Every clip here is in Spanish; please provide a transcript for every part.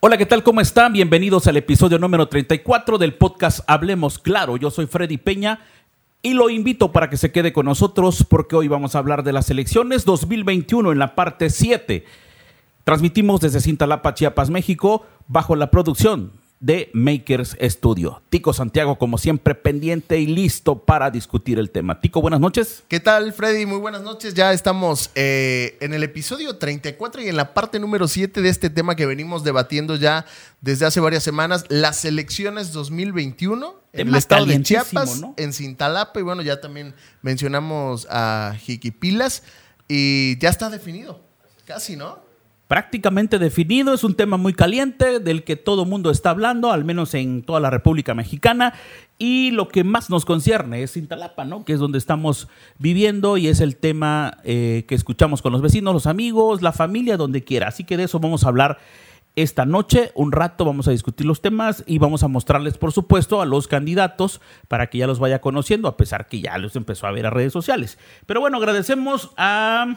Hola, ¿qué tal? ¿Cómo están? Bienvenidos al episodio número 34 del podcast Hablemos Claro. Yo soy Freddy Peña y lo invito para que se quede con nosotros porque hoy vamos a hablar de las elecciones 2021 en la parte 7. Transmitimos desde Cintalapa, Chiapas, México, bajo la producción de Makers Studio. Tico Santiago, como siempre, pendiente y listo para discutir el tema. Tico, buenas noches. ¿Qué tal, Freddy? Muy buenas noches. Ya estamos eh, en el episodio 34 y en la parte número 7 de este tema que venimos debatiendo ya desde hace varias semanas, las elecciones 2021 en el estado de Chiapas, en Cintalapa, y bueno, ya también mencionamos a Jiquipilas, y ya está definido, casi, ¿no? Prácticamente definido, es un tema muy caliente del que todo mundo está hablando, al menos en toda la República Mexicana, y lo que más nos concierne es Cintalapa, ¿no? que es donde estamos viviendo y es el tema eh, que escuchamos con los vecinos, los amigos, la familia, donde quiera. Así que de eso vamos a hablar esta noche, un rato vamos a discutir los temas y vamos a mostrarles, por supuesto, a los candidatos para que ya los vaya conociendo, a pesar que ya los empezó a ver a redes sociales. Pero bueno, agradecemos a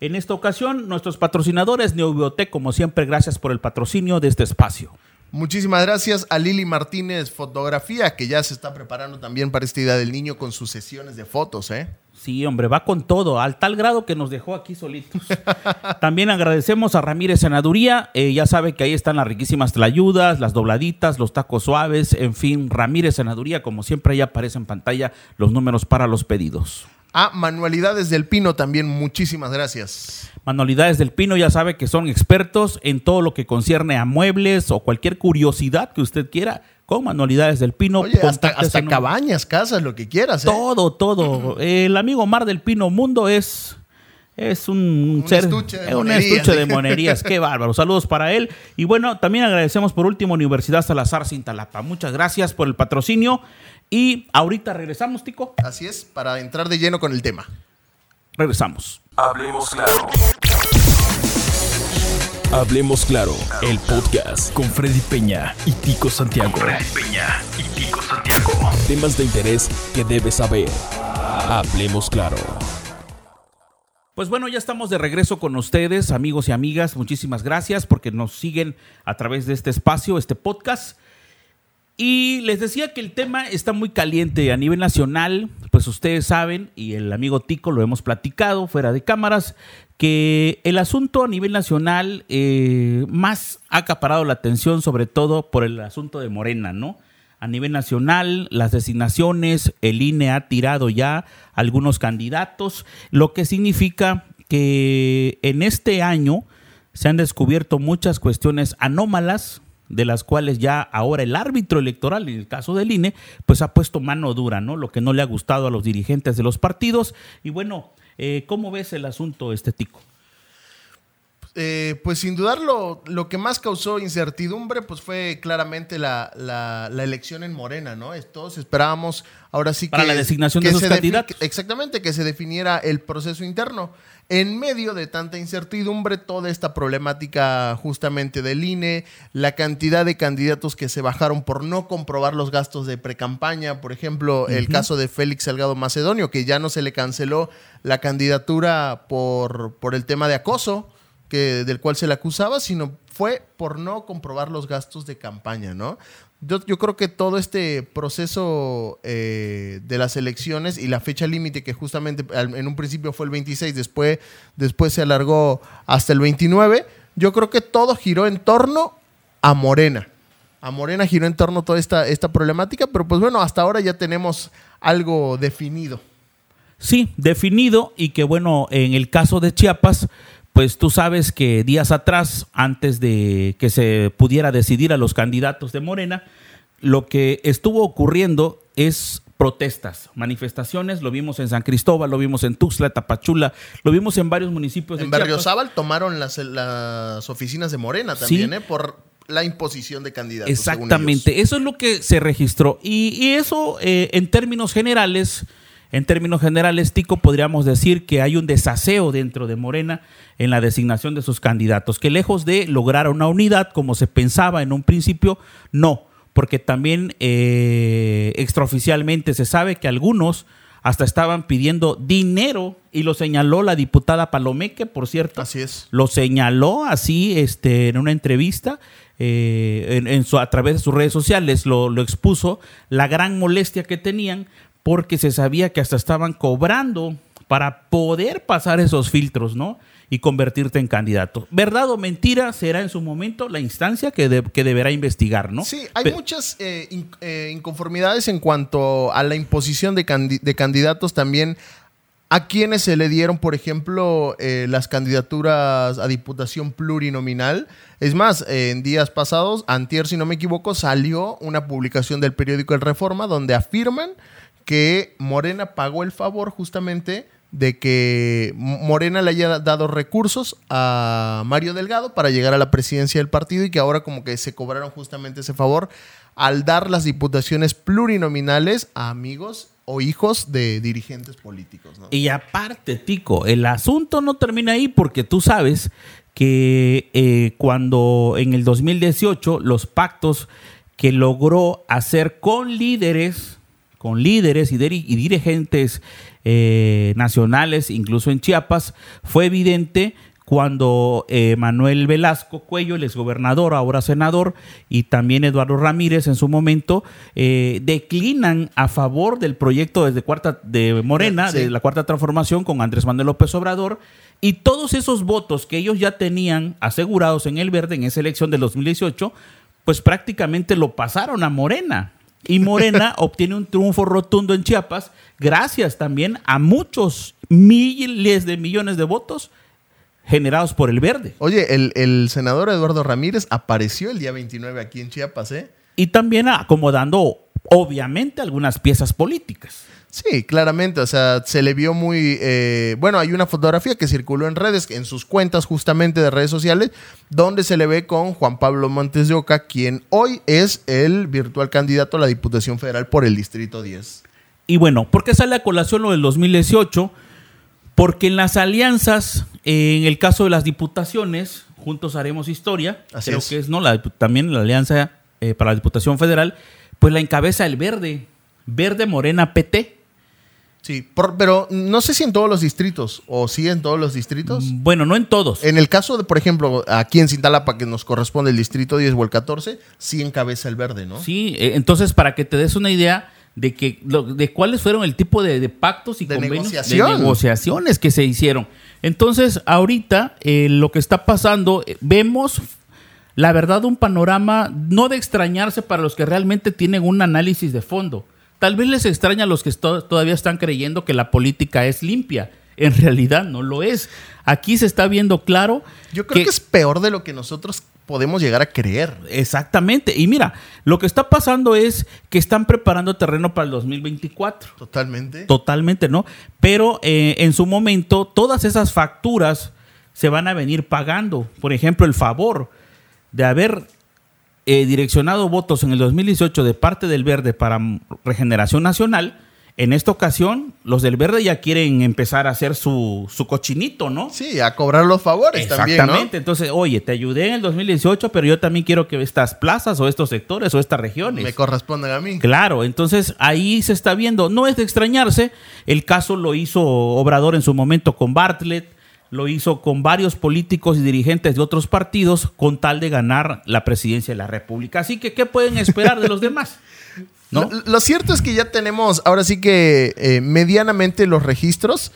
en esta ocasión, nuestros patrocinadores Neobiotec, como siempre, gracias por el patrocinio de este espacio. Muchísimas gracias a Lili Martínez Fotografía, que ya se está preparando también para esta idea del niño con sus sesiones de fotos, ¿eh? Sí, hombre, va con todo, al tal grado que nos dejó aquí solitos. También agradecemos a Ramírez Senaduría, eh, ya sabe que ahí están las riquísimas tlayudas, las dobladitas, los tacos suaves, en fin, Ramírez Senaduría, como siempre ahí aparece en pantalla los números para los pedidos a Manualidades del Pino también. Muchísimas gracias. Manualidades del Pino ya sabe que son expertos en todo lo que concierne a muebles o cualquier curiosidad que usted quiera con Manualidades del Pino. Oye, hasta, cabañas, casas, lo que quieras. ¿eh? Todo, todo. El amigo Mar del Pino Mundo es... Es un, un estuche de un estuche de monerías. Qué bárbaro. Saludos para él. Y bueno, también agradecemos por último Universidad Salazar Cintalapa. Muchas gracias por el patrocinio. Y ahorita regresamos, Tico. Así es, para entrar de lleno con el tema. Regresamos. Hablemos claro. Hablemos claro, el podcast con Freddy Peña y Tico Santiago. Freddy Peña y Tico Santiago. Temas de interés que debes saber. Hablemos claro. Pues bueno, ya estamos de regreso con ustedes, amigos y amigas. Muchísimas gracias porque nos siguen a través de este espacio, este podcast. Y les decía que el tema está muy caliente a nivel nacional, pues ustedes saben, y el amigo Tico lo hemos platicado fuera de cámaras, que el asunto a nivel nacional eh, más ha acaparado la atención, sobre todo por el asunto de Morena, ¿no? A nivel nacional, las designaciones, el INE ha tirado ya algunos candidatos, lo que significa que en este año se han descubierto muchas cuestiones anómalas de las cuales ya ahora el árbitro electoral, en el caso del INE, pues ha puesto mano dura, ¿no? Lo que no le ha gustado a los dirigentes de los partidos. Y bueno, eh, ¿cómo ves el asunto estético? Eh, pues sin dudarlo, lo que más causó incertidumbre pues fue claramente la, la, elección en Morena, ¿no? Todos esperábamos ahora sí Para que... la designación de sus candidatos. Exactamente, que se definiera el proceso interno. En medio de tanta incertidumbre, toda esta problemática justamente del INE, la cantidad de candidatos que se bajaron por no comprobar los gastos de precampaña, por ejemplo, el caso de Félix Salgado Macedonio, que ya no se le canceló la candidatura por, por el tema de acoso que, del cual se le acusaba, sino fue por no comprobar los gastos de campaña, ¿no? Yo, creo que todo este proceso eh, de las elecciones y la fecha límite, que justamente en un principio fue el 26, después, después se alargó hasta el 29, yo creo que todo giró en torno a Morena. A Morena giró en torno a toda esta, esta problemática, pero pues bueno, hasta ahora ya tenemos algo definido. Sí, definido y que bueno, en el caso de Chiapas, pues tú sabes que días atrás, antes de que se pudiera decidir a los candidatos de Morena, lo que estuvo ocurriendo es protestas, manifestaciones, lo vimos en San Cristóbal, lo vimos en Tuxtla, Tapachula, lo vimos en varios municipios en de Berriozábal tomaron las, las, oficinas de Morena también, ¿eh? por la imposición de candidatos. Exactamente, eso es lo que se registró y, eso eh, en términos generales en términos generales, Tico, podríamos decir que hay un desaseo dentro de Morena en la designación de sus candidatos, que lejos de lograr una unidad como se pensaba en un principio, no, porque también eh, extraoficialmente se sabe que algunos hasta estaban pidiendo dinero y lo señaló la diputada Palomeque, por cierto. Así es. Lo señaló así este, en una entrevista. eh, en, en su, a través de sus redes sociales lo, lo expuso la gran molestia que tenían porque se sabía que hasta estaban cobrando para poder pasar esos filtros, ¿no? Y convertirte en candidato. ¿Verdad o mentira será en su momento la instancia que, de- que deberá investigar, ¿no? Sí, hay muchas eh, in- eh, inconformidades en cuanto a la imposición de, candi- de candidatos también a quienes se le dieron, por ejemplo, eh, las candidaturas a diputación plurinominal. Es más, en días pasados, antier, si no me equivoco, salió una publicación del periódico El Reforma donde afirman que Morena pagó el favor justamente de que Morena le haya dado recursos a Mario Delgado para llegar a la presidencia del partido y que ahora como que se cobraron justamente ese favor al dar las diputaciones plurinominales a amigos o hijos de dirigentes políticos. Y aparte, Tico, el asunto no termina ahí porque tú sabes que eh, cuando en el 2018 los pactos que logró hacer con líderes, con líderes y, y dirigentes eh, nacionales, incluso en Chiapas, fue evidente cuando eh, Manuel Velasco Cuello, el exgobernador, ahora senador, y también Eduardo Ramírez en su momento, eh, declinan a favor del proyecto desde cuarta de Morena, Sí. de la cuarta transformación con Andrés Manuel López Obrador, y todos esos votos que ellos ya tenían asegurados en el verde en esa elección del 2018, pues prácticamente lo pasaron a Morena. Y Morena obtiene un triunfo rotundo en Chiapas gracias también a muchos miles de millones de votos generados por el verde. Oye, el, el senador Eduardo Ramírez apareció el día 29 aquí en Chiapas, ¿eh? Y también acomodando, obviamente, algunas piezas políticas. Sí, claramente, o sea, se le vio muy... eh, bueno, hay una fotografía que circuló en redes, en sus cuentas justamente de redes sociales, donde se le ve con Juan Pablo Montes de Oca, quien hoy es el virtual candidato a la Diputación Federal por el Distrito 10. Y bueno, ¿por qué sale a colación lo del 2018? Porque en las alianzas, en el caso de las diputaciones, juntos haremos historia, Así creo es. que es no la, también la alianza eh, para la Diputación Federal, pues la encabeza el verde, verde morena PT. Sí, por- pero no sé si en todos los distritos, o sí en todos los distritos. Bueno, no en todos. En el caso de, por ejemplo, aquí en Cintalapa, que nos corresponde el Distrito 10 o el 14, sí encabeza el verde, ¿no? Sí, eh, entonces para que te des una idea de que lo- de cuáles fueron el tipo de, de pactos y De convenios negociación. de negociaciones que se hicieron. Entonces, ahorita eh, lo que está pasando, eh, vemos la verdad un panorama no de extrañarse para los que realmente tienen un análisis de fondo. Tal vez les extraña a los que todavía están creyendo que la política es limpia. En realidad no lo es. Aquí se está viendo claro. Yo creo que, es peor de lo que nosotros podemos llegar a creer. Exactamente. Y mira, lo que está pasando es que están preparando terreno para el 2024. Totalmente. Totalmente, ¿no? Pero eh, en su momento, todas esas facturas se van a venir pagando. Por ejemplo, el favor de haber eh, direccionado votos en el 2018 de parte del Verde para Regeneración Nacional. En esta ocasión, los del Verde ya quieren empezar a hacer su, su cochinito, ¿no? Sí, a cobrar los favores también, Exactamente. Entonces, oye, te ayudé en el 2018, pero yo también quiero que estas plazas o estos sectores o estas regiones. Me corresponden a mí. Claro, entonces ahí se está viendo. No es de extrañarse. El caso lo hizo Obrador en su momento con Bartlett, lo hizo con varios políticos y dirigentes de otros partidos con tal de ganar la presidencia de la República. Así que, ¿qué pueden esperar de los demás? ¿No? Lo, cierto es que ya tenemos ahora sí que eh, medianamente los registros.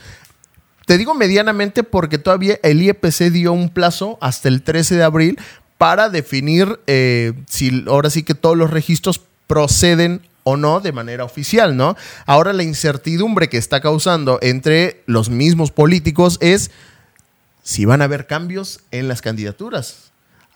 Te digo medianamente porque todavía el IEPC dio un plazo hasta el 13 de abril para definir eh, si ahora sí que todos los registros proceden o no de manera oficial, ¿no? Ahora la incertidumbre que está causando entre los mismos políticos es si van a haber cambios en las candidaturas.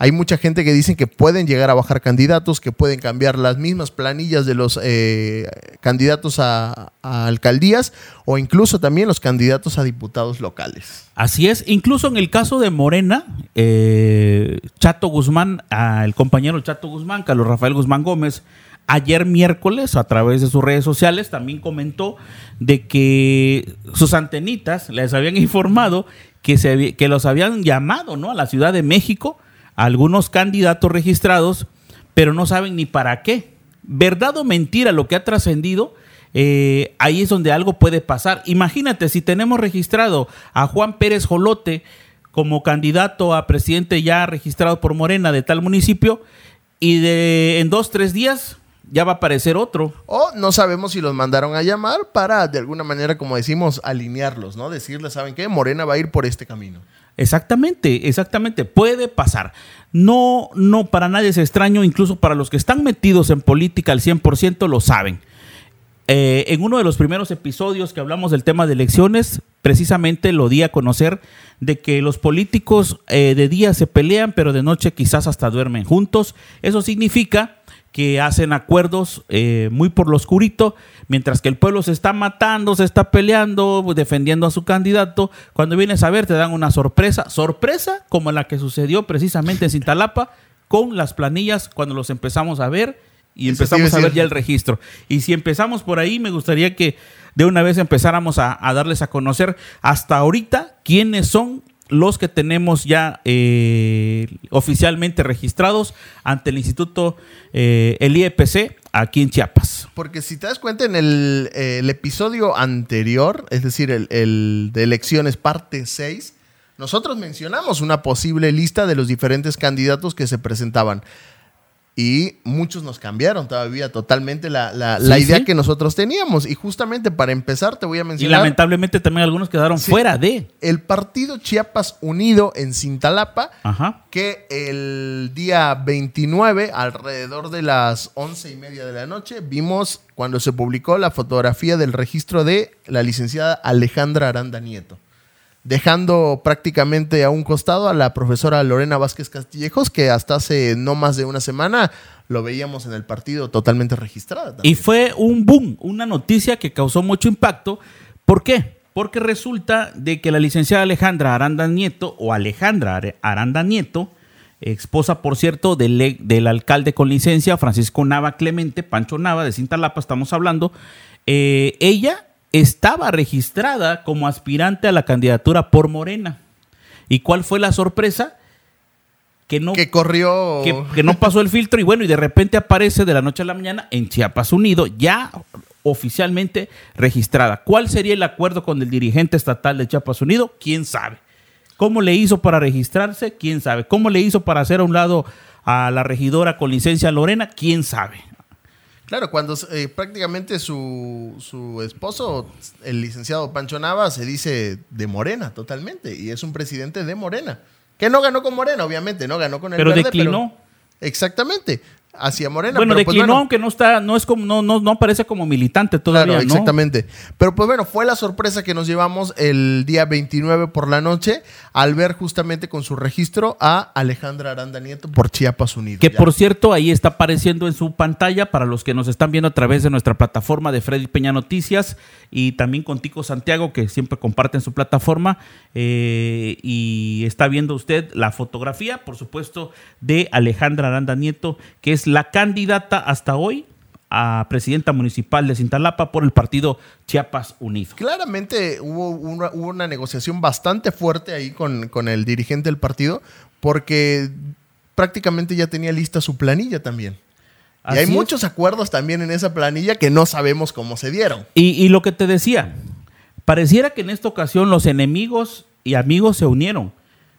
Hay mucha gente que dicen que pueden llegar a bajar candidatos, que pueden cambiar las mismas planillas de los eh, candidatos a, alcaldías o incluso también los candidatos a diputados locales. Así es, incluso en el caso de Morena, eh, Chato Guzmán, el compañero Chato Guzmán, Carlos Rafael Guzmán Gómez, ayer miércoles a través de sus redes sociales también comentó de que sus antenitas les habían informado que, se, que los habían llamado ¿no? a la Ciudad de México, algunos candidatos registrados, pero no saben ni para qué. ¿Verdad o mentira lo que ha trascendido? eh, ahí es donde algo puede pasar. Imagínate, si tenemos registrado a Juan Pérez Jolote como candidato a presidente ya registrado por Morena de tal municipio, y de en dos, tres días ya va a aparecer otro. O no sabemos si los mandaron a llamar para, de alguna manera, como decimos, alinearlos, ¿no? Decirles, ¿saben qué? Morena va a ir por este camino. Exactamente, exactamente, puede pasar. No, no, para nadie es extraño, incluso para los que están metidos en política al 100% lo saben. Eh, en uno de los primeros episodios que hablamos del tema de elecciones, precisamente lo di a conocer de que los políticos eh, de día se pelean, pero de noche quizás hasta duermen juntos. Eso significa que hacen acuerdos eh, muy por lo oscurito, mientras que el pueblo se está matando, se está peleando, defendiendo a su candidato. Cuando vienes a ver, te dan una sorpresa, sorpresa como la que sucedió precisamente en Cintalapa con las planillas cuando los empezamos a ver y empezamos a ver ya el registro. Y si empezamos por ahí, me gustaría que de una vez empezáramos a, a darles a conocer hasta ahorita quiénes son los que tenemos ya eh, oficialmente registrados ante el Instituto, eh, el IEPC, aquí en Chiapas. Porque si te das cuenta en el, eh, episodio anterior, es decir, el, el de elecciones parte 6, nosotros mencionamos una posible lista de los diferentes candidatos que se presentaban. Y muchos nos cambiaron todavía totalmente la, la- Sí, la idea sí. que nosotros teníamos. Y justamente para empezar te voy a Y mencionar lamentablemente también algunos quedaron Sí. fuera de. el partido Chiapas Unido en Cintalapa, Ajá. que el día 29, alrededor de las once y media de la noche, vimos cuando se publicó la fotografía del registro de la licenciada Alejandra Aranda Nieto, dejando prácticamente a un costado a la profesora Lorena Vázquez Castillejos, que hasta hace no más de una semana lo veíamos en el partido totalmente registrada. Y fue un boom, una noticia que causó mucho impacto. ¿Por qué? Porque resulta de que la licenciada Alejandra Aranda Nieto, o Alejandra Aranda Nieto, esposa, por cierto, del, del alcalde con licencia, Francisco Nava Clemente, Pancho Nava, de Cintalapa, estamos hablando, eh, ella estaba registrada como aspirante a la candidatura por Morena. ¿Y cuál fue la sorpresa? Que no que corrió... que, que no pasó el filtro y bueno, y de repente aparece de la noche a la mañana en Chiapas Unido, ya oficialmente registrada. ¿Cuál sería el acuerdo con el dirigente estatal de Chiapas Unido? ¿Quién sabe? ¿Cómo le hizo para registrarse? ¿Quién sabe? ¿Cómo le hizo para hacer a un lado a la regidora con licencia Lorena? ¿Quién sabe? Claro, cuando eh, prácticamente su, su esposo, el licenciado Pancho Nava, se dice de Morena totalmente y es un presidente de Morena. Que no ganó con Morena, obviamente, no ganó con el Pero verde, declinó. exactamente, hacia Morena. bueno, pero pues declinó, bueno, aunque no está, no es como, no, no, no aparece como militante todavía, Claro, ¿no? exactamente. Pero pues bueno, fue la sorpresa que nos llevamos el día 29 por la noche al ver justamente con su registro a Alejandra Aranda Nieto por Chiapas Unido. Que Ya. por cierto, ahí está apareciendo en su pantalla para los que nos están viendo a través de nuestra plataforma de Freddy Peña Noticias y también con Tico Santiago, que siempre comparten su plataforma. eh, y está viendo usted la fotografía, por supuesto, de Alejandra Aranda Nieto, que es la candidata hasta hoy a presidenta municipal de Cintalapa por el partido Chiapas Unido. Claramente hubo una, hubo una negociación bastante fuerte ahí con, con el dirigente del partido porque prácticamente ya tenía lista su planilla también. y hay es. muchos acuerdos también en esa planilla que no sabemos cómo se dieron. Y, y lo que te decía, pareciera que en esta ocasión los enemigos y amigos se unieron.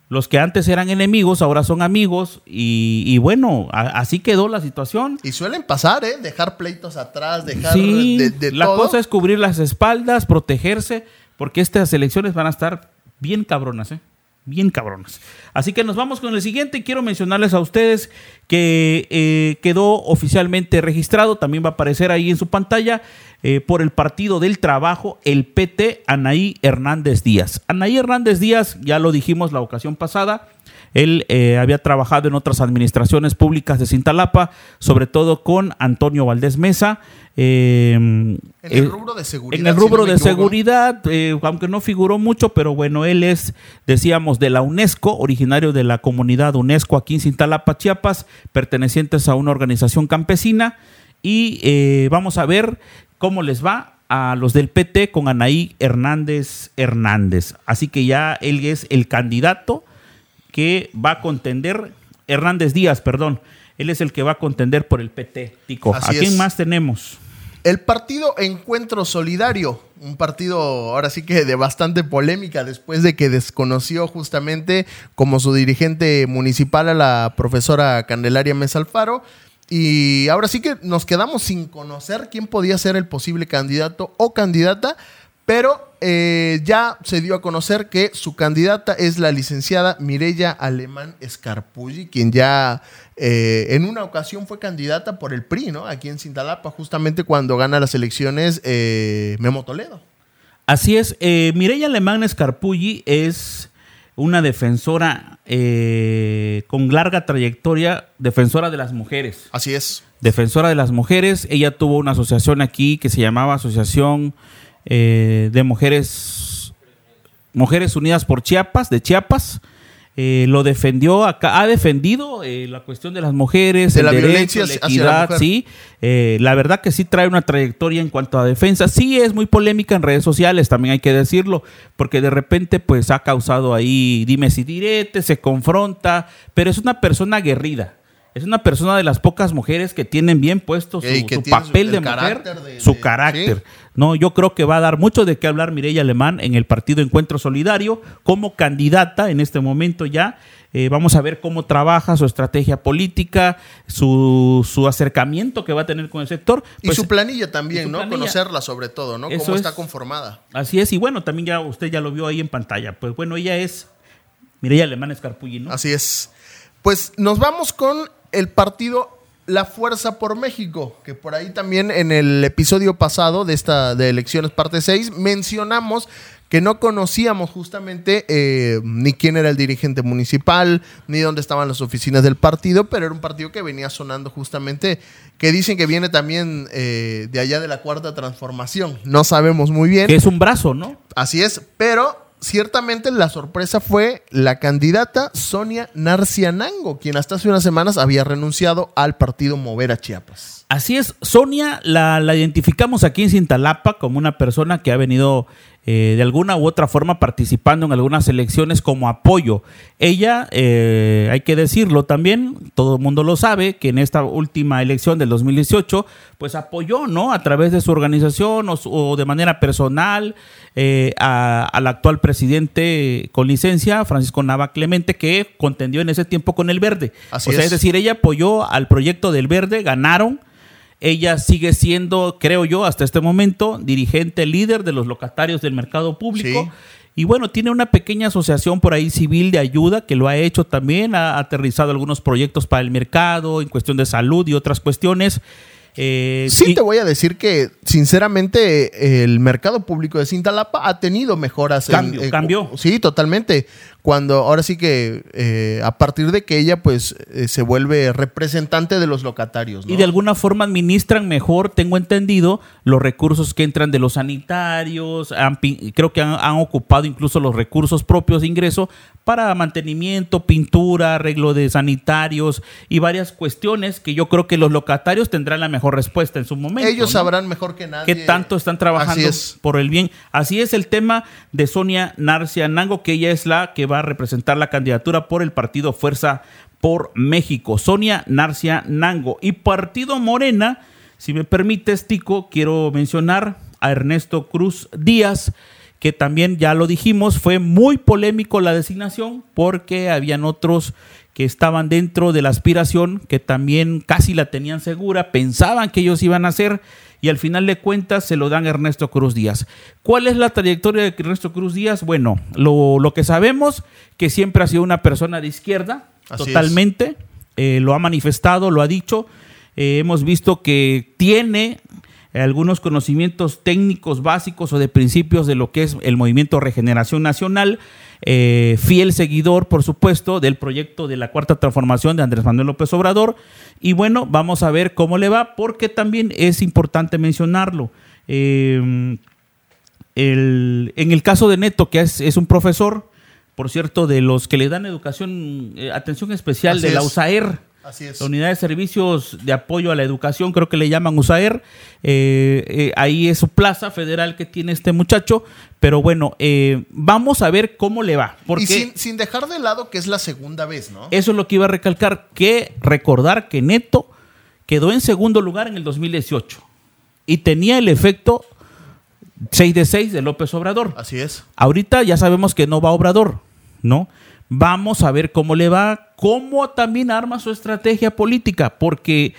Los que antes eran enemigos ahora son amigos y, y bueno, a- así quedó la situación. Y suelen pasar, ¿eh? Dejar pleitos atrás, dejar Sí, de, de la todo. cosa es cubrir las espaldas, protegerse, porque estas elecciones van a estar bien cabronas, ¿eh? Bien cabronas. Así que nos vamos con el siguiente. Quiero mencionarles a ustedes que eh, quedó oficialmente registrado, también va a aparecer ahí en su pantalla, eh, por el Partido del Trabajo, el PT Anaí Hernández Díaz. Anaí Hernández Díaz, ya lo dijimos la ocasión pasada, él eh, había trabajado en otras administraciones públicas de Cintalapa, sobre todo con Antonio Valdés Mesa. eh, En eh, el rubro de seguridad. en el si rubro no de seguridad, eh, aunque no figuró mucho, pero bueno, él es, decíamos, de la UNESCO, originario de la comunidad UNESCO aquí en Cintalapa, Chiapas, pertenecientes a una organización campesina. Y eh, vamos a ver cómo les va a los del PT con Anaí Hernández Hernández. Así que ya él es el candidato que va a contender, Hernández Díaz, perdón. Él es el que va a contender por el PT, Tico. Así ¿A quién es. más tenemos? El partido Encuentro Solidario, un partido ahora sí que de bastante polémica después de que desconoció justamente como su dirigente municipal a la profesora Candelaria Mesa Alfaro. Y ahora sí que nos quedamos sin conocer quién podía ser el posible candidato o candidata, pero eh, ya se dio a conocer que su candidata es la licenciada Mireya Alemán Escarpulli, quien ya eh, en una ocasión fue candidata por el PRI, ¿no? Aquí en Cintalapa, justamente cuando gana las elecciones eh, Memo Toledo. Así es, Mireya Alemán Escarpulli es una defensora con larga trayectoria, defensora de las mujeres. Así es. Defensora de las mujeres. Ella tuvo una asociación aquí que se llamaba Asociación eh, de Mujeres, Mujeres Unidas por Chiapas, de Chiapas. Eh, lo defendió acá, ha defendido eh, la cuestión de las mujeres, De el la derecho, violencia la hacia la equidad, mujer. sí. Eh, la verdad que sí trae una trayectoria en cuanto a defensa. Sí es muy polémica en redes sociales, también hay que decirlo, porque de repente pues ha causado ahí dimes y diretes, se confronta, pero es una persona aguerrida. Es una persona de las pocas mujeres que tienen bien puesto su, papel el de mujer, de- su de- carácter. sí. No, yo creo que va a dar mucho de qué hablar Mireya Alemán en el partido Encuentro Solidario como candidata en este momento ya. Eh, vamos a ver cómo trabaja su estrategia política, su, su acercamiento que va a tener con el sector. Y Pues, su planilla también, su ¿no? planilla. Conocerla sobre todo, ¿no? Eso Cómo es. está conformada. Así es, y bueno, también ya usted ya lo vio ahí en pantalla. Pues bueno, ella es Mireya Alemán Escarpulli, ¿no? Así es. Pues nos vamos con el partido La Fuerza por México, que por ahí también en el episodio pasado de esta de elecciones parte 6 mencionamos que no conocíamos justamente eh, ni quién era el dirigente municipal, ni dónde estaban las oficinas del partido, pero era un partido que venía sonando justamente, que dicen que viene también eh, de allá de la cuarta transformación. No sabemos muy bien. Que es un brazo, ¿no? Así es, pero ciertamente la sorpresa fue la candidata Sonia Narcianango, quien hasta hace unas semanas había renunciado al partido Mover a Chiapas. Así es, Sonia la, identificamos aquí en Cintalapa como una persona que ha venido eh, de alguna u otra forma participando en algunas elecciones como apoyo. Ella, eh, hay que decirlo también, todo el mundo lo sabe, que en esta última elección del 2018, pues apoyó, ¿no? A través de su organización o, o de manera personal eh, a- al actual presidente con licencia, Francisco Nava Clemente, que contendió en ese tiempo con el Verde. Así o sea, es. es decir, ella apoyó al proyecto del Verde, ganaron. Ella sigue siendo, creo yo, hasta este momento, dirigente líder de los locatarios del mercado público. Sí. Y bueno, tiene una pequeña asociación por ahí civil de ayuda que lo ha hecho también, ha aterrizado algunos proyectos para el mercado en cuestión de salud y otras cuestiones. Eh, Sí, y- te voy a decir que, sinceramente, el mercado público de Cintalapa ha tenido mejoras. Cambio, en- cambió. Sí, totalmente. Cuando ahora sí que, eh, a partir de que ella, pues, eh, se vuelve representante de los locatarios. ¿no? Y de alguna forma administran mejor, tengo entendido, los recursos que entran de los sanitarios. han creo que han, han ocupado incluso los recursos propios de ingreso para mantenimiento, pintura, arreglo de sanitarios y varias cuestiones que yo creo que los locatarios tendrán la mejor respuesta en su momento. Ellos ¿no? sabrán mejor que nadie. qué tanto están trabajando es. por el bien. Así es el tema de Sonia Narcia Nango, que ella es la que va a representar la candidatura por el partido Fuerza por México. Sonia Narcia Nango. Y Partido Morena, si me permites, Tico, quiero mencionar a Ernesto Cruz Díaz que también ya lo dijimos, fue muy polémico la designación porque habían otros que estaban dentro de la aspiración que también casi la tenían segura, pensaban que ellos iban a hacer y al final de cuentas se lo dan a Ernesto Cruz Díaz. ¿Cuál es la trayectoria de Ernesto Cruz Díaz? Bueno, lo, lo que sabemos que siempre ha sido una persona de izquierda, Así totalmente, eh, lo ha manifestado, lo ha dicho, Eh, hemos visto que tiene algunos conocimientos técnicos básicos o de principios de lo que es el movimiento Regeneración Nacional, eh, fiel seguidor, por supuesto, del proyecto de la Cuarta Transformación de Andrés Manuel López Obrador. Y bueno, vamos a ver cómo le va, porque también es importante mencionarlo. Eh, el- en el caso de Neto, que es, es un profesor, por cierto, de los que le dan educación, eh, atención especial Así de la. USAER, Así es. la Unidad de Servicios de Apoyo a la Educación, creo que le llaman USAER. Eh, eh, ahí es su plaza federal que tiene este muchacho. Pero bueno, eh, vamos a ver cómo le va. Porque Y sin, sin dejar de lado que es la segunda vez, ¿no? eso es lo que iba a recalcar. Que recordar que Neto quedó en segundo lugar en el 2018. y tenía el efecto 6 de 6 de López Obrador. Así es. Ahorita ya sabemos que no va Obrador, ¿no? Vamos a ver cómo le va, cómo también arma su estrategia política, porque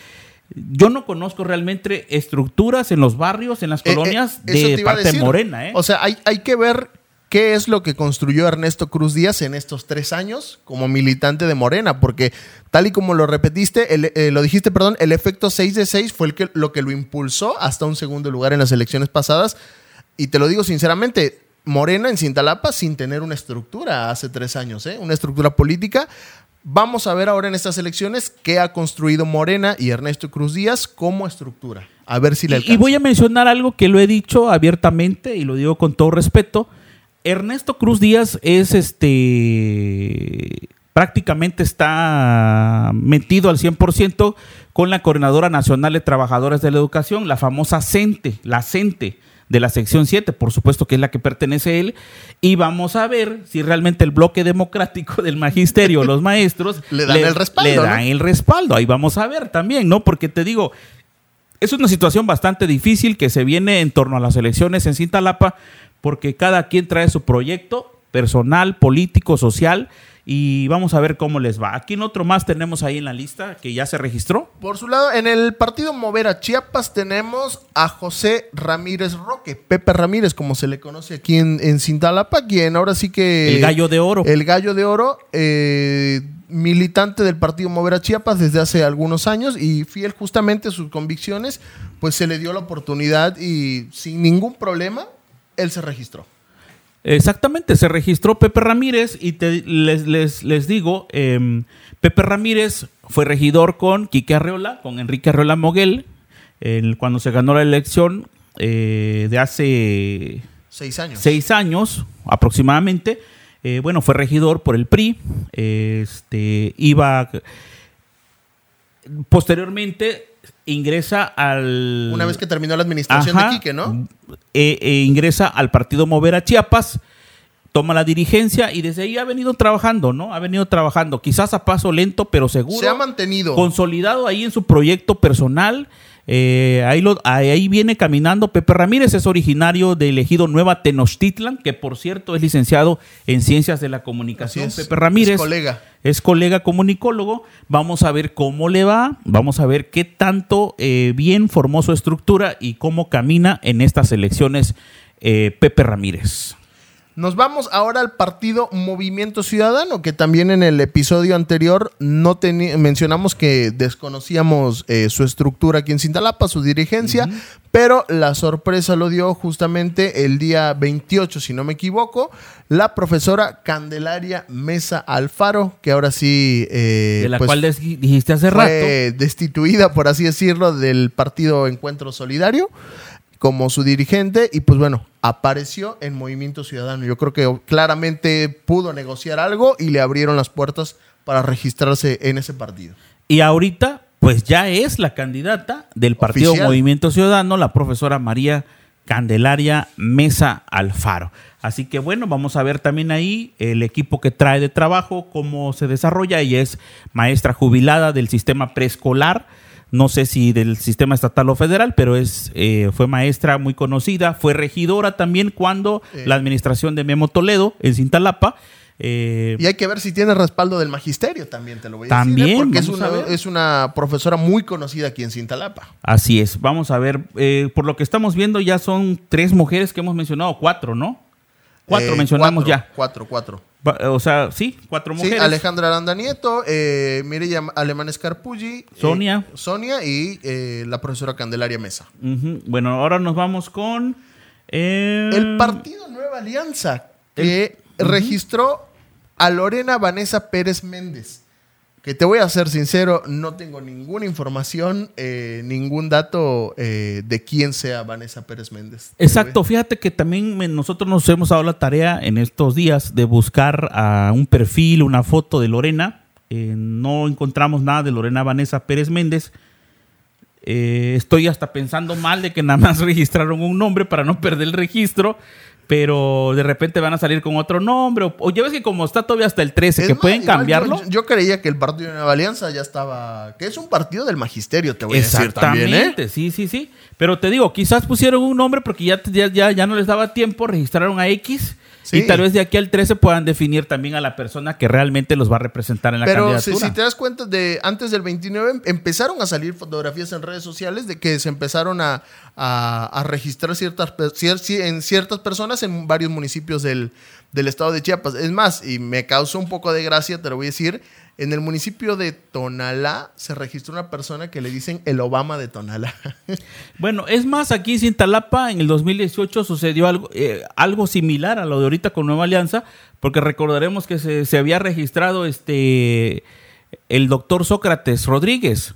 yo no conozco realmente estructuras en los barrios, en las Eh, eh, colonias de parte decir. morena, ¿eh? O sea, hay, hay que ver qué es lo que construyó Ernesto Cruz Díaz en estos tres años como militante de Morena, porque tal y como lo repetiste, el- eh, lo dijiste, perdón, el efecto 6 de 6 fue el que, lo que lo impulsó hasta un segundo lugar en las elecciones pasadas. Y te lo digo sinceramente, Morena en Cintalapa sin tener una estructura hace tres años, ¿eh? una estructura política. Vamos a ver ahora en estas elecciones qué ha construido Morena y Ernesto Cruz Díaz como estructura. A ver si le Y- alcanza. Y voy a mencionar algo que lo he dicho abiertamente y lo digo con todo respeto. Ernesto Cruz Díaz es este prácticamente está metido al 100% con la Coordinadora Nacional de Trabajadores de la Educación, la famosa CENTE, la CENTE de la sección 7, por supuesto que es la que pertenece él, y vamos a ver si realmente el bloque democrático del magisterio, los maestros, Le dan el respaldo, le ¿no? dan el respaldo. Ahí vamos a ver también, ¿no? Porque te digo, es una situación bastante difícil que se viene en torno a las elecciones en Cintalapa, porque cada quien trae su proyecto personal, político, social, y vamos a ver cómo les va. Aquí en otro más tenemos ahí en la lista que ya se registró. Por su lado, en el partido Mover a Chiapas tenemos a José Ramírez Roque, Pepe Ramírez, como se le conoce aquí en, en Cintalapa, quien ahora sí que... El gallo de oro. El gallo de oro, eh, militante del partido Mover a Chiapas desde hace algunos años y fiel justamente a sus convicciones, pues se le dio la oportunidad y sin ningún problema, él se registró. Exactamente, se registró Pepe Ramírez y te- les, les- les digo, em, Pepe Ramírez fue regidor con Quique Arreola, con Enrique Arreola Moguel, el- cuando se ganó la elección eh, de hace Seis años. seis años aproximadamente. Eh, bueno, fue regidor por el PRI. Este, iba. Posteriormente ingresa al. Una vez que terminó la administración Ajá. de Quique, ¿no? Eh, eh, ingresa al partido Mover a Chiapas, toma la dirigencia y desde ahí ha venido trabajando, ¿no? Ha venido trabajando, quizás a paso lento, pero seguro. Se ha mantenido. Consolidado ahí en su proyecto personal. Eh, ahí, lo- ahí- viene caminando. Pepe Ramírez es originario del ejido Nueva Tenochtitlan, que por cierto es licenciado en Ciencias de la Comunicación. Pepe Ramírez. Es colega. Es colega comunicólogo. Vamos a ver cómo le va. Vamos a ver qué tanto eh, bien formó su estructura y cómo camina en estas elecciones eh, Pepe Ramírez. Nos vamos ahora al partido Movimiento Ciudadano, que también en el episodio anterior no mencionamos que desconocíamos eh, su estructura aquí en Cintalapa, su dirigencia, pero la sorpresa lo dio justamente el día 28, si no me equivoco, la profesora Candelaria Mesa Alfaro, que ahora sí... eh, de la pues, cual dijiste hace rato. fue destituida, por así decirlo, del partido Encuentro Solidario como su dirigente y pues bueno, apareció en Movimiento Ciudadano. Yo creo que claramente pudo negociar algo y le abrieron las puertas para registrarse en ese partido. Y ahorita, pues ya es la candidata del Partido Oficial. Movimiento Ciudadano, la profesora María Candelaria Mesa Alfaro. Así que bueno, vamos a ver también ahí el equipo que trae de trabajo, cómo se desarrolla. Ella es maestra jubilada del sistema preescolar. No sé si del sistema estatal o federal, pero es eh, fue maestra muy conocida. Fue regidora también cuando Eh. la administración de Memo Toledo en Cintalapa. eh, Y hay que ver si tiene respaldo del magisterio también, te lo voy a También, decir. ¿eh? Porque es una, es una profesora muy conocida aquí en Cintalapa. Así es, vamos a ver, eh, por lo que estamos viendo ya son tres mujeres que hemos mencionado, cuatro, ¿no? Cuatro Eh, mencionamos cuatro, ya. Cuatro, cuatro. O sea, sí, cuatro Sí, mujeres. Alejandra Aranda Nieto, eh, Mireya Alemán Escarpulli, eh, Sonia. Sonia y eh, la profesora Candelaria Mesa. Bueno, ahora nos vamos con... eh, El partido Nueva Alianza, que registró a Lorena Vanessa Pérez Méndez. Que te voy a ser sincero, no tengo ninguna información, eh, ningún dato eh, de quién sea Vanessa Pérez Méndez. Exacto, fíjate que también me- nosotros nos hemos dado la tarea en estos días de buscar a un perfil, una foto de Lorena. Eh, no encontramos nada de Lorena Vanessa Pérez Méndez. Eh, estoy hasta pensando mal de que nada más registraron un nombre para no perder el registro. Pero de repente van a salir con otro nombre. O, o ya ves que como está todavía hasta el 13, Es que más, pueden igual cambiarlo. Yo, yo creía que el partido de Nueva Alianza ya estaba. que es un partido del magisterio, te voy a decir también, ¿eh? Exactamente, sí, sí, sí. Pero te digo, quizás pusieron un nombre porque ya, ya, ya, ya no les daba tiempo, registraron a X. Sí. Y tal vez de aquí al 13 puedan definir también a la persona que realmente los va a representar en la Pero si, candidatura. si te das cuenta, de antes del 29 em- empezaron a salir fotografías en redes sociales de que se empezaron a, a- a registrar ciertas, cier- en ciertas personas en varios municipios del, del estado de Chiapas. Es más, y me causó un poco de gracia, te lo voy a decir, en el municipio de Tonalá se registró una persona que le dicen el Obama de Tonalá. Bueno, es más, aquí en Cintalapa en el 2018 sucedió algo, eh, algo similar a lo de ahorita con Nueva Alianza, porque recordaremos que se, se había registrado este el doctor Sócrates Rodríguez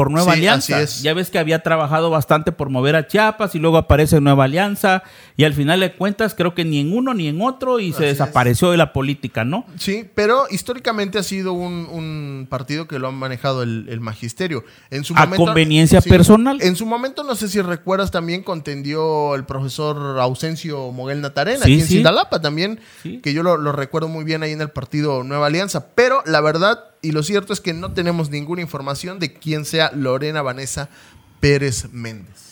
por Nueva Sí, Alianza. así es. Ya ves que había trabajado bastante por mover a Chiapas y luego aparece Nueva Alianza y al final de cuentas creo que ni en uno ni en otro y se es. desapareció de la política, ¿no? Sí, pero históricamente ha sido un, un partido que lo han manejado el, el magisterio. En su A conveniencia personal. En su momento, no sé si recuerdas, también contendió el profesor Ausencio Moguel Natarena, Sí, aquí en sí. Cintalapa también, que yo lo, lo recuerdo muy bien ahí en el partido Nueva Alianza. Pero la verdad y lo cierto es que no tenemos ninguna información de quién sea Lorena Vanessa Pérez Méndez.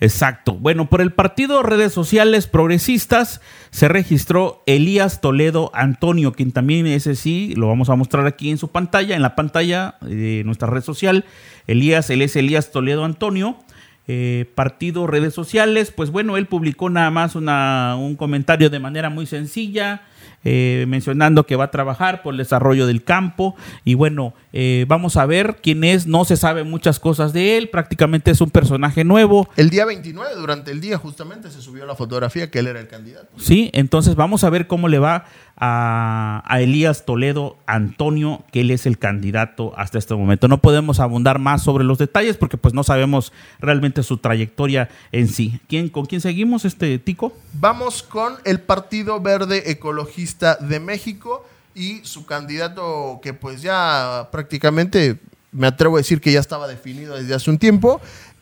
Exacto. Bueno, por el partido Redes Sociales Progresistas se registró Elías Toledo Antonio, quien también ese sí lo vamos a mostrar aquí en su pantalla, en la pantalla de nuestra red social. Elías, él es Elías Toledo Antonio. Eh, partido Redes Sociales, pues bueno, él publicó nada más una- un comentario de manera muy sencilla. eh, mencionando que va a trabajar por el desarrollo del campo y bueno, eh, vamos a ver quién es, no se sabe muchas cosas de él, prácticamente es un personaje nuevo, El día 29, durante el día, justamente se subió la fotografía que él era el candidato. Sí, entonces vamos a ver cómo le va a, Elías Toledo Antonio, que él es el candidato hasta este momento. No podemos abundar más sobre los detalles porque pues no sabemos realmente su trayectoria en sí. ¿Quién, ¿Con quién seguimos, este Tico? Vamos con el Partido Verde Ecologista de México y su candidato que pues ya prácticamente me atrevo a decir que ya estaba definido desde hace un tiempo,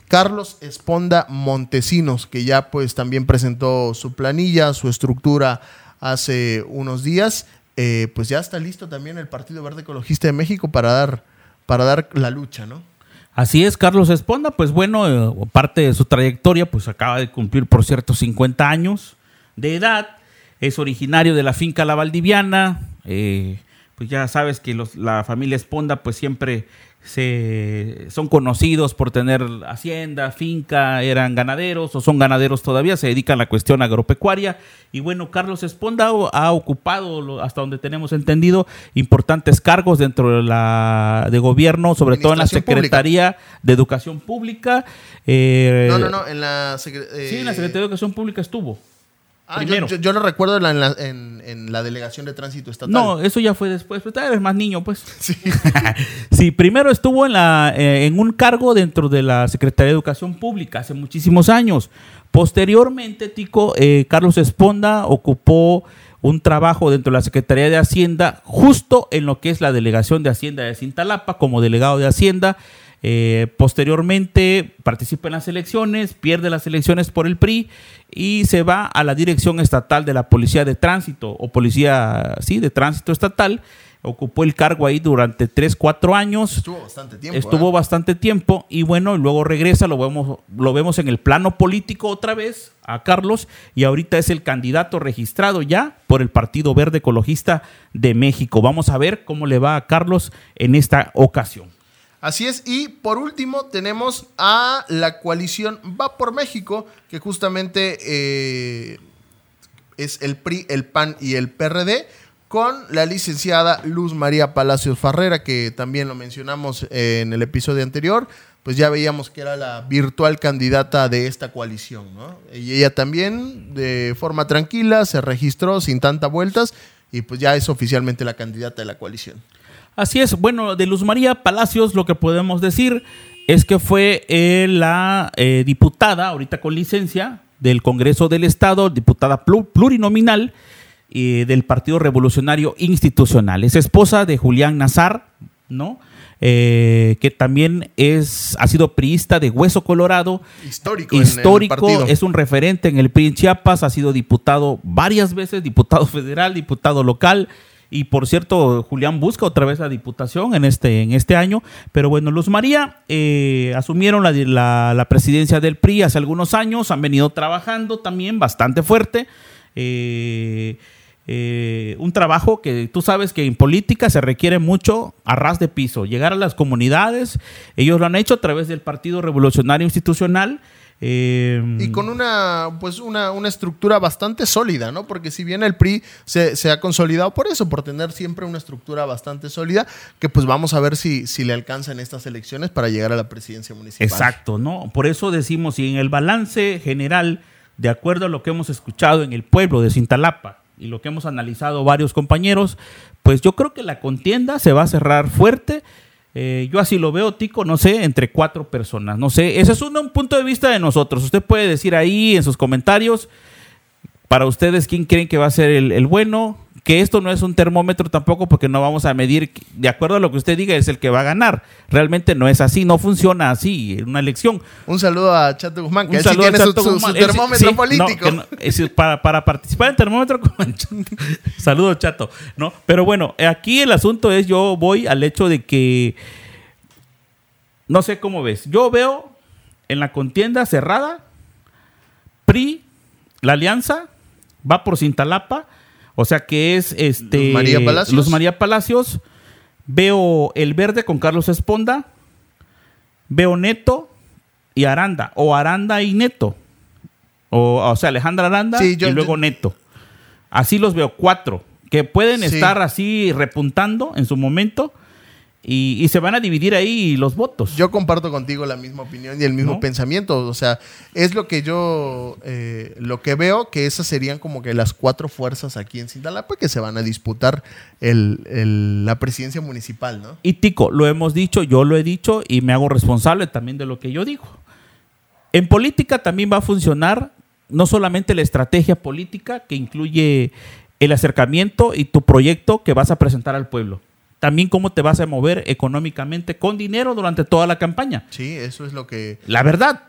Carlos Esponda Montesinos, que ya pues también presentó su planilla, su estructura hace unos días, eh, pues ya está listo también el Partido Verde Ecologista de México para dar, para dar la lucha, ¿no? Así es, Carlos Esponda, pues bueno, eh, parte de su trayectoria, pues acaba de cumplir, por cierto, 50 años de edad. Es originario de la finca La Valdiviana. eh, pues ya sabes que la familia Esponda, pues siempre se, son conocidos por tener hacienda, finca, eran ganaderos o son ganaderos todavía, se dedican a la cuestión agropecuaria. Y bueno, Carlos Esponda ha ocupado, lo- hasta donde tenemos entendido, importantes cargos dentro de la de gobierno, sobre todo en la pública. Secretaría de Educación Pública. eh, No, no, no, en la, secre- Sí, en la eh, Secretaría de Educación Pública estuvo. Ah, yo- primero. Yo, yo lo recuerdo en la, en la- en- en la Delegación de Tránsito Estatal. No, eso ya fue después, pues eres más niño, pues. Sí. primero estuvo en, la, eh, en un cargo dentro de la Secretaría de Educación Pública hace muchísimos años. Posteriormente, Tico, eh, Carlos Esponda ocupó un trabajo dentro de la Secretaría de Hacienda, justo en lo que es la Delegación de Hacienda de Cintalapa, como delegado de Hacienda. Eh, posteriormente participa en las elecciones, pierde las elecciones por el PRI y se va a la Dirección Estatal de la Policía de Tránsito o Policía, sí, de Tránsito Estatal. Ocupó el cargo ahí durante 3, 4 años. Estuvo bastante tiempo. Estuvo ¿eh? bastante tiempo y bueno, luego regresa, lo vemos, lo vemos en el plano político otra vez a Carlos y ahorita es el candidato registrado ya por el Partido Verde Ecologista de México. Vamos a ver cómo le va a Carlos en esta ocasión. Así es. Y por último tenemos a la coalición Va por México, que justamente eh, es el PRI, el PAN y el PRD, con la licenciada Luz María Palacios Farrera, que también lo mencionamos en el episodio anterior. Pues ya veíamos que era la virtual candidata de esta coalición, ¿no? Y ella también, de forma tranquila, se registró sin tantas vueltas y pues ya es oficialmente la candidata de la coalición. Así es, bueno, de Luz María Palacios lo que podemos decir es que fue eh, la eh, diputada, ahorita con licencia, del Congreso del Estado, diputada plu- plurinominal eh, del Partido Revolucionario Institucional. Es esposa de Julián Nazar, ¿no? eh, que también es, ha sido priista de hueso colorado. Histórico. en el Histórico, partido. es un referente en el PRI en Chiapas, ha sido diputado varias veces, diputado federal, diputado local. Y por cierto, Julián busca otra vez la diputación en este, en este año. Pero bueno, Luz María eh, asumieron la, la- presidencia del PRI hace algunos años, han venido trabajando también bastante fuerte. Eh, eh, un trabajo que tú sabes que en política se requiere mucho a ras de piso, llegar a las comunidades. Ellos lo han hecho a través del Partido Revolucionario Institucional. Eh, Y con una, pues una, una estructura bastante sólida, ¿no? Porque si bien el PRI se, se ha consolidado por eso, por tener siempre una estructura bastante sólida, que pues vamos a ver si, si le alcanzan estas elecciones para llegar a la presidencia municipal. Exacto, ¿no? Por eso decimos, y en el balance general, de acuerdo a lo que hemos escuchado en el pueblo de Cintalapa y lo que hemos analizado varios compañeros, pues yo creo que la contienda se va a cerrar fuerte. Eh, yo así lo veo, Tico, no sé, entre cuatro personas. No sé, ese es un, un punto de vista de nosotros. Usted puede decir ahí en sus comentarios, para ustedes, ¿quién creen que va a ser el bueno? Que esto no es un termómetro tampoco porque no vamos a medir, de acuerdo a lo que usted diga, es el que va a ganar. Realmente no es así, no funciona así en una elección. Un saludo a Chato Guzmán, que Un él sí saludo a tiene Chato su- Guzmán. Sí- termómetro sí, político. no, que no, es para, para participar en termómetro. Saludos, Chato. ¿no? Pero bueno, aquí el asunto es, yo voy al hecho de que, no sé cómo ves, yo veo en la contienda cerrada, PRI, la alianza, va por Cintalapa, o sea que es este Luz María Palacios. Luz María Palacios. Veo el verde con Carlos Esponda. Veo Neto y Aranda. O Aranda y Neto. O, o sea, Alejandra Aranda Sí, yo- y luego yo- Neto. Así los veo, cuatro. Que pueden Sí. estar así repuntando en su momento. Y, y se van a dividir ahí los votos. Yo comparto contigo la misma opinión y el mismo ¿No? pensamiento. O sea, es lo que yo, eh, lo que veo, que esas serían como que las cuatro fuerzas aquí en Cintalapa que se van a disputar el- el- la presidencia municipal, ¿no? Y Tico, lo hemos dicho, yo lo he dicho y me hago responsable también de lo que yo digo. En política también va a funcionar no solamente la estrategia política que incluye el acercamiento y tu proyecto que vas a presentar al pueblo. También cómo te vas a mover económicamente con dinero durante toda la campaña. Sí, eso es lo que... La verdad.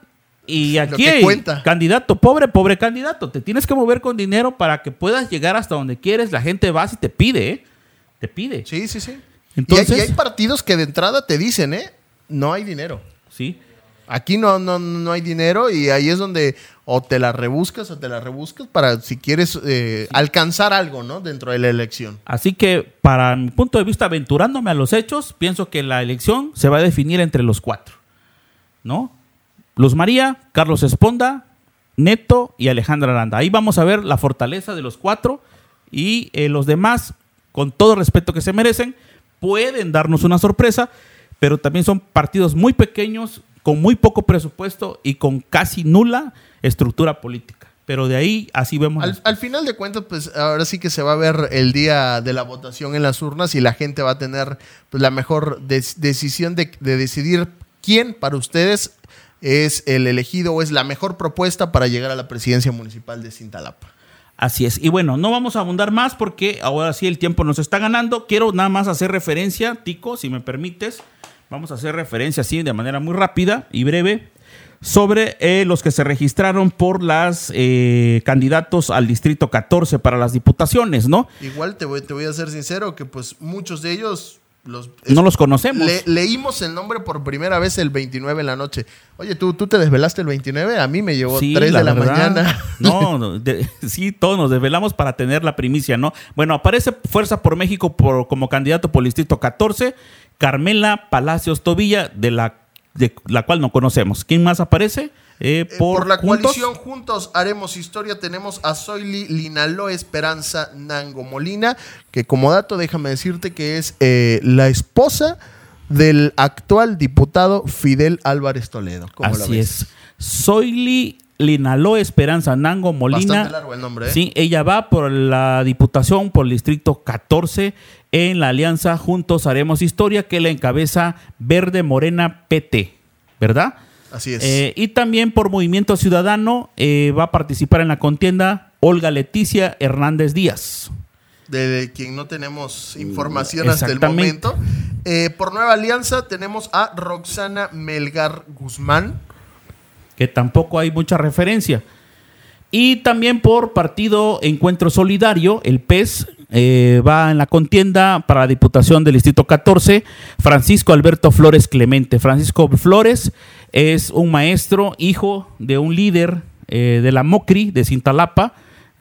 Y aquí hay cuenta. candidato pobre, pobre candidato. Te tienes que mover con dinero para que puedas llegar hasta donde quieres. La gente va y te pide, ¿eh? Te pide. Sí, sí, sí. Entonces- y, hay, y hay partidos que de entrada te dicen, ¿eh? No hay dinero. Sí. Aquí no, no, no hay dinero y ahí es donde o te la rebuscas o te la rebuscas para si quieres eh, alcanzar algo, ¿no? Dentro de la elección. Así que, para mi punto de vista, aventurándome a los hechos, pienso que la elección se va a definir entre los cuatro. ¿No? Luz María, Carlos Esponda, Neto y Alejandra Aranda. Ahí vamos a ver la fortaleza de los cuatro y eh, los demás, con todo respeto que se merecen, pueden darnos una sorpresa, pero también son partidos muy pequeños, con muy poco presupuesto y con casi nula estructura política. Pero de ahí así vemos. Al, final de cuentas, pues ahora sí que se va a ver el día de la votación en las urnas y la gente va a tener pues, la mejor des- decisión de, de decidir quién para ustedes es el elegido o es la mejor propuesta para llegar a la presidencia municipal de Cintalapa. Así es. Y bueno, no vamos a abundar más porque ahora sí el tiempo nos está ganando. Quiero nada más hacer referencia, Tico, si me permites. Vamos a hacer referencia así de manera muy rápida y breve sobre eh, los que se registraron por las eh, candidatos al distrito 14 para las diputaciones, ¿no? Igual te voy, te voy a ser sincero que pues muchos de ellos los No los conocemos. Le- leímos el nombre por primera vez el 29 en la noche. Oye, ¿tú, tú te desvelaste el 29? A mí me llegó 3 de la verdad. mañana. No, no, de- sí, todos nos desvelamos para tener la primicia, ¿no? Bueno, aparece Fuerza por México por, como candidato por el distrito 14, Carmela Palacios Tobilla, de la, de la cual no conocemos. ¿Quién más aparece? Eh, Eh, por, por, la Juntos. coalición Juntos Haremos Historia tenemos a Zoili Linaló Esperanza Nango Molina, que como dato déjame decirte que es eh, la esposa del actual diputado Fidel Álvarez Toledo. ¿Cómo la Así ves? es. Soyli Linaló Esperanza Nango Molina. Bastante largo el nombre, ¿eh? Sí, ella va por la diputación por el distrito 14 en la alianza Juntos Haremos Historia que la encabeza Verde Morena PT, ¿verdad? Así es. Eh, y también por Movimiento Ciudadano eh, va a participar en la contienda Olga Leticia Hernández Díaz. de quien no tenemos información hasta el momento. Eh, por Nueva Alianza tenemos a Roxana Melgar Guzmán. Que tampoco hay mucha referencia. Y también por partido Encuentro Solidario, el PES eh, va en la contienda para la Diputación del Distrito 14, Francisco Alberto Flores Clemente. Francisco Flores es un maestro, hijo de un líder eh, de la MOCRI de Cintalapa,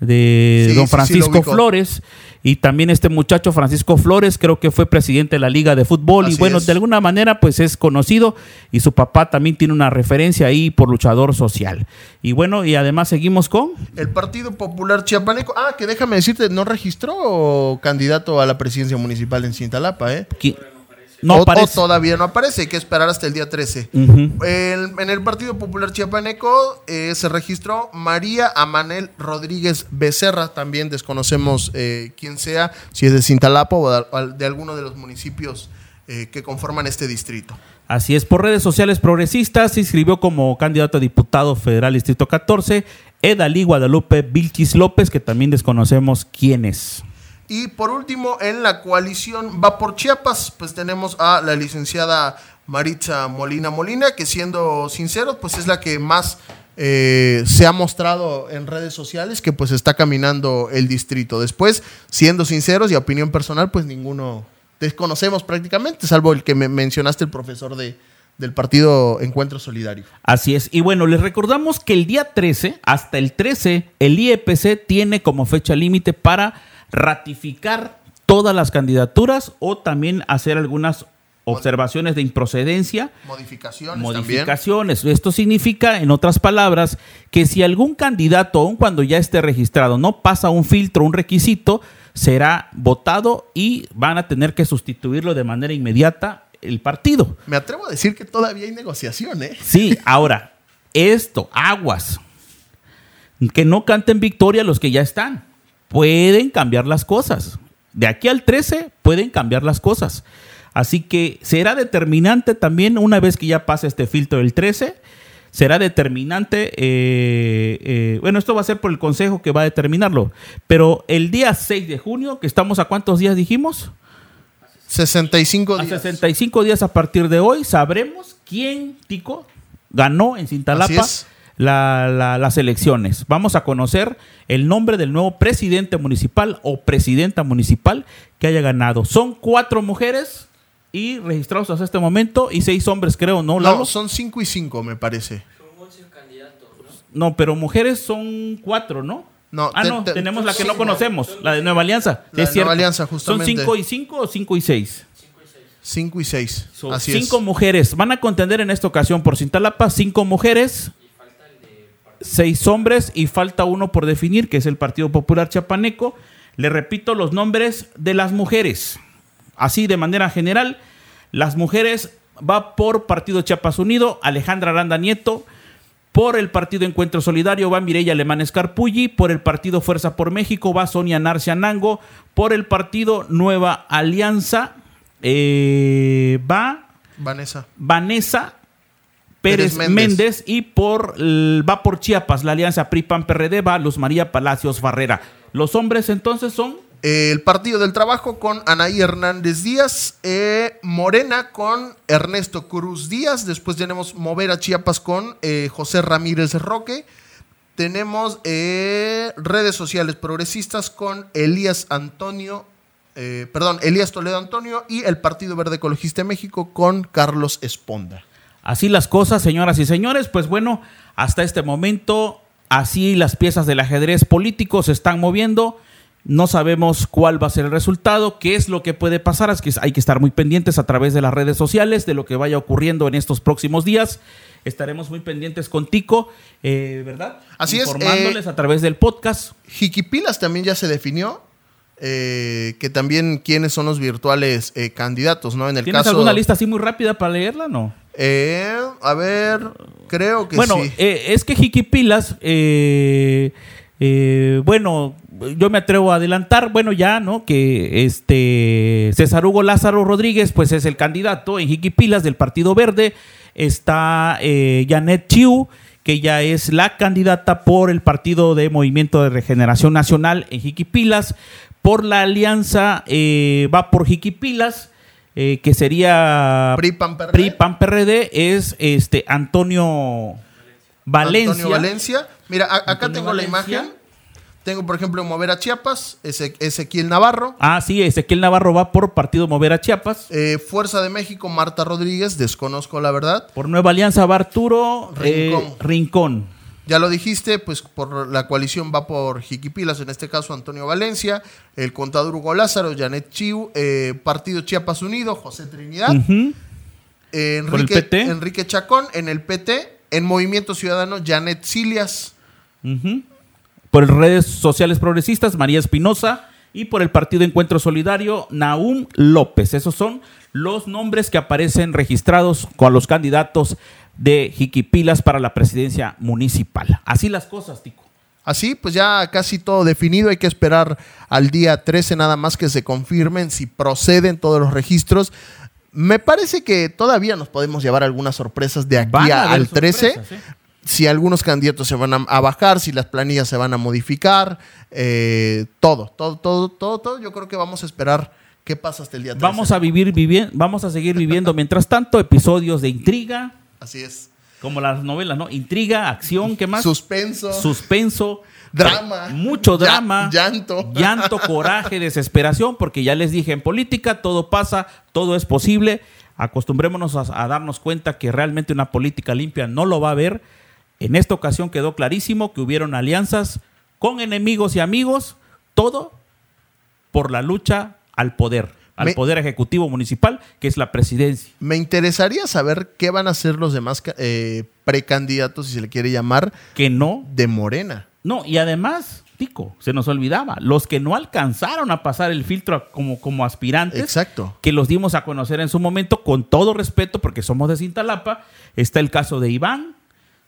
de Sí, don sí, sí, lo Francisco. Flores. Y también este muchacho Francisco Flores, creo que fue presidente de la Liga de Fútbol. y bueno, es. de alguna manera pues es conocido y su papá también tiene una referencia ahí por luchador social. Y bueno, y además seguimos con... El Partido Popular Chiapaneco. Ah, que déjame decirte, no registró candidato a la presidencia municipal en Cintalapa, ¿eh? qui- No O- o aparece. todavía no aparece, hay que esperar hasta el día 13. Ujú. El- en el Partido Popular Chiapaneco eh, se registró María Amanel Rodríguez Becerra. También desconocemos eh, quién sea, si es de Cintalapa o de alguno de los municipios eh, que conforman este distrito. Así es, por redes sociales progresistas se inscribió como candidato a diputado federal Distrito 14 Edalí Guadalupe Vilchis López, que también desconocemos quién es. Y por último, en la coalición Va por Chiapas, pues tenemos a la licenciada Maritza Molina Molina, que siendo sinceros, pues es la que más eh, se ha mostrado en redes sociales que pues está caminando el distrito. Después, siendo sinceros y opinión personal, pues ninguno desconocemos prácticamente, salvo el que me mencionaste, el profesor de, del partido Encuentro Solidario. Así es. Y bueno, les recordamos que el día 13, hasta el 13, el IEPC tiene como fecha límite para ratificar todas las candidaturas o también hacer algunas observaciones de improcedencia Modificaciones, también. modificaciones. Esto significa, en otras palabras, que si algún candidato, aun cuando ya esté registrado, no pasa un filtro, un requisito, será votado y van a tener que sustituirlo de manera inmediata el partido. Me atrevo a decir que todavía hay negociación, ¿eh? Sí, ahora, esto, aguas. Que no canten victoria los que ya están. Pueden cambiar las cosas. De aquí al 13 pueden cambiar las cosas. Así que será determinante también una vez que ya pase este filtro del 13. Será determinante, eh, eh, bueno, esto va a ser por el consejo que va a determinarlo, pero el día 6 de junio, que estamos a cuántos días dijimos? 65 A días. 65 días a partir de hoy sabremos quién, Tico, ganó en Cintalapa es. la- la- las elecciones. Vamos a conocer el nombre del nuevo presidente municipal o presidenta municipal que haya ganado. Son cuatro mujeres y registrados hasta este momento y seis hombres, creo, ¿no? Lalo? No, son 5 y 5, me parece. No, pero mujeres son cuatro, ¿no? No, ah, te- no, te- tenemos la que sí, no conocemos, la de Nueva Alianza. La es de cierto. Nueva Alianza, justamente. ¿Son cinco y cinco o cinco y seis? 5 y 6. So, Así cinco es. mujeres. Van a contender en esta ocasión por Cintalapa, cinco mujeres, seis hombres y falta uno por definir, que es el Partido Popular Chapaneco. Le repito los nombres de las mujeres. Así de manera general, las mujeres va por Partido Chiapas Unido, Alejandra Aranda Nieto. Por el Partido Encuentro Solidario va Mireya Alemán Escarpulli. Por el Partido Fuerza por México va Sonia Narcia Nango. Por el Partido Nueva Alianza eh, va Vanessa. Vanessa Pérez, Pérez Méndez. Méndez. y por va por Chiapas, la alianza PRI-PAN-PRD va Luz María Palacios Barrera. Los hombres entonces son El Partido del Trabajo con Anaí Hernández Díaz. eh, Morena con Ernesto Cruz Díaz. Después tenemos Mover a Chiapas con eh, José Ramírez Roque. Tenemos eh, redes sociales progresistas con Elías Antonio. perdón, Elías Toledo Antonio y el Partido Verde Ecologista de México con Carlos Esponda. Así las cosas, señoras y señores. Pues bueno, hasta este momento, así las piezas del ajedrez político se están moviendo. No sabemos cuál va a ser el resultado, qué es lo que puede pasar. Es que hay que estar muy pendientes a través de las redes sociales de lo que vaya ocurriendo en estos próximos días. Estaremos muy pendientes con Tico, eh, ¿verdad? Así es, Informándoles eh, a través del podcast. Jiquipilas también ya se definió. eh, que también quiénes son los virtuales eh, candidatos, ¿no? En el ¿Tienes caso. alguna lista así muy rápida para leerla? No. Eh, a ver, creo que bueno, sí. eh, es que Jiquipilas, eh, eh, bueno, yo me atrevo a adelantar, bueno, ya, ¿no? Que este César Hugo Lázaro Rodríguez, pues es el candidato en Jiquipilas del Partido Verde. Está eh, Janet Chiu, que ya es la candidata por el Partido de Movimiento de Regeneración Nacional en Jiquipilas. Por la alianza eh, va por Jiquipilas, eh, que sería PRI, PAN, PRD. PRI, PAN, PRD, es este Antonio Valencia. Antonio Valencia. Mira, a- acá Antonio tengo la imagen. Tengo, por ejemplo, Mover a Chiapas, Eze- Ezequiel Navarro. Ah, sí, Ezequiel Navarro va por Partido Mover a Chiapas. Eh, Fuerza de México, Marta Rodríguez, desconozco la verdad. Por Nueva Alianza va Arturo eh, Rincón. Rincón. Ya lo dijiste, pues por la coalición va por Jiquipilas, en este caso Antonio Valencia, el contador Hugo Lázaro, Janet Chiu, eh, Partido Chiapas Unido, José Trinidad, Ujú. eh, ¿Por el Enrique, PT? Enrique Chacón, en el PT, en Movimiento Ciudadano, Janet Silias. Ujú. Por redes sociales progresistas, María Espinosa. Y por el Partido Encuentro Solidario, Naum López. Esos son los nombres que aparecen registrados con los candidatos de Jiquipilas para la presidencia municipal. Así las cosas, Tico. Así, pues ya casi todo definido. Hay que esperar al día 13 nada más que se confirmen si proceden todos los registros. Me parece que todavía nos podemos llevar algunas sorpresas de aquí a al 13. sorpresas, ¿eh? Si algunos candidatos se van a, a bajar, si las planillas se van a modificar, eh, todo, todo, todo, todo, todo. Yo creo que vamos a esperar qué pasa hasta el día 13. Vamos a vivir, vivi- vamos a seguir viviendo mientras tanto episodios de intriga, Así es. como las novelas, ¿no? Intriga, acción, ¿qué más? Suspenso. Suspenso. Drama. Mucho drama. llanto. Llanto, coraje, desesperación, porque ya les dije, en política todo pasa, todo es posible. Acostumbrémonos a, a darnos cuenta que realmente una política limpia no lo va a haber. En esta ocasión quedó clarísimo que hubieron alianzas con enemigos y amigos, todo por la lucha al poder, al Me- poder ejecutivo municipal, que es la presidencia. Me interesaría saber qué van a hacer los demás eh, precandidatos, si se le quiere llamar, Que no de Morena. No, y además, Tico, se nos olvidaba, los que no alcanzaron a pasar el filtro como, como aspirantes, Exacto. que los dimos a conocer en su momento, con todo respeto, porque somos de Cintalapa, está el caso de Iván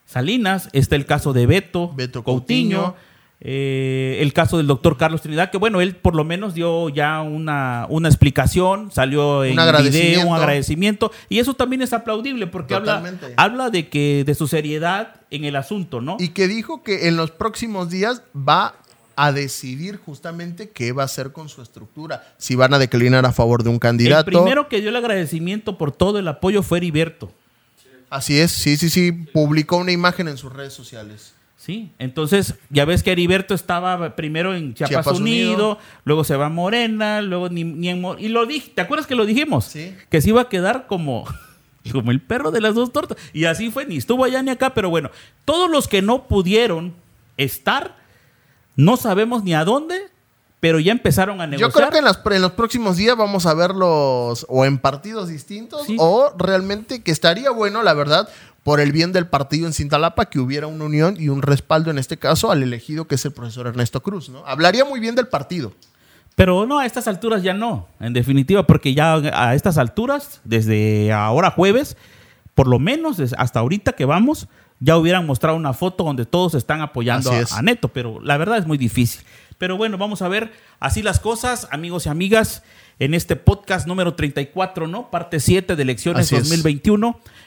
Salinas, está el caso de Beto, Beto Coutinho, Coutinho. eh, el caso del doctor Carlos Trinidad, que bueno, él por lo menos dio ya una, una explicación, salió en agradecimiento. video, un agradecimiento, y eso también es aplaudible, porque habla, habla de que de su seriedad en el asunto, ¿no? Y que dijo que en los próximos días va a decidir justamente qué va a hacer con su estructura. Si van a declinar a favor de un candidato. El primero que dio el agradecimiento por todo el apoyo fue Heriberto. Así es, sí, sí, sí. Publicó una imagen en sus redes sociales. Sí, entonces ya ves que Heriberto estaba primero en Chiapas, Chiapas Unido, Unido. luego se va a Morena, luego ni, ni en Mo- y lo dije, ¿te acuerdas que lo dijimos? Sí. Que se iba a quedar como como el perro de las dos tortas y así fue, ni estuvo allá ni acá, pero bueno, todos los que no pudieron estar no sabemos ni a dónde, pero ya empezaron a negociar. Yo creo que en, las- en los próximos días vamos a verlos o en partidos distintos Sí. o realmente que estaría bueno, la verdad, por el bien del partido en Cintalapa, que hubiera una unión y un respaldo en este caso al elegido que es el profesor Ernesto Cruz. ¿no? Hablaría muy bien del partido. Pero no, a estas alturas ya no, en definitiva, porque ya a estas alturas, desde ahora jueves, por lo menos hasta ahorita que vamos, ya hubieran mostrado una foto donde todos están apoyando a, a Neto, pero la verdad es muy difícil. Pero bueno, vamos a ver así las cosas, amigos y amigas, en este podcast número 34, ¿no? Parte 7 de elecciones Así es.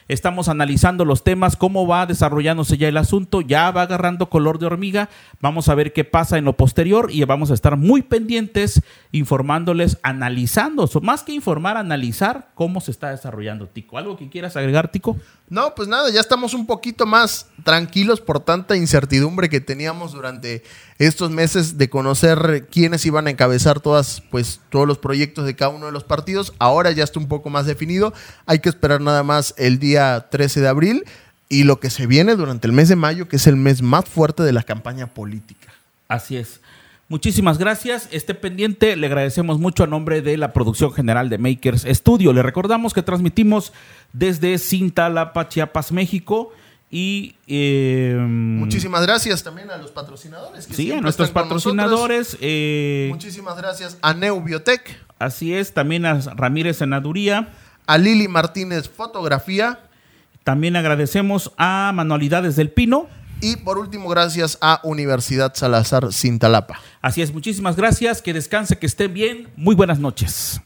2021. Estamos analizando los temas, cómo va desarrollándose ya el asunto, ya va agarrando color de hormiga. Vamos a ver qué pasa en lo posterior y vamos a estar muy pendientes informándoles, analizando, más que informar, analizar cómo se está desarrollando Tico. ¿Algo que quieras agregar, Tico? No, pues nada, ya estamos un poquito más tranquilos por tanta incertidumbre que teníamos durante estos meses de conocer quiénes iban a encabezar todas, pues, todos los proyectos de cada uno de los partidos. Ahora ya está un poco más definido. Hay que esperar nada más el día 13 de abril y lo que se viene durante el mes de mayo, que es el mes más fuerte de la campaña política. Así es. Muchísimas gracias. Esté pendiente. Le agradecemos mucho a nombre de la producción general de Makers Studio. Le recordamos que transmitimos desde Cintalapa, Chiapas, México. Y. eh, Muchísimas gracias también a los patrocinadores. Que Sí, a nuestros patrocinadores. eh, Muchísimas gracias a Neu Biotech, así es. También a Ramírez Senaduría. a Lili Martínez Fotografía También agradecemos a Manualidades del Pino. y por último gracias a Universidad Salazar Cintalapa. Así es. Muchísimas gracias. Que descanse, que esté bien. Muy buenas noches.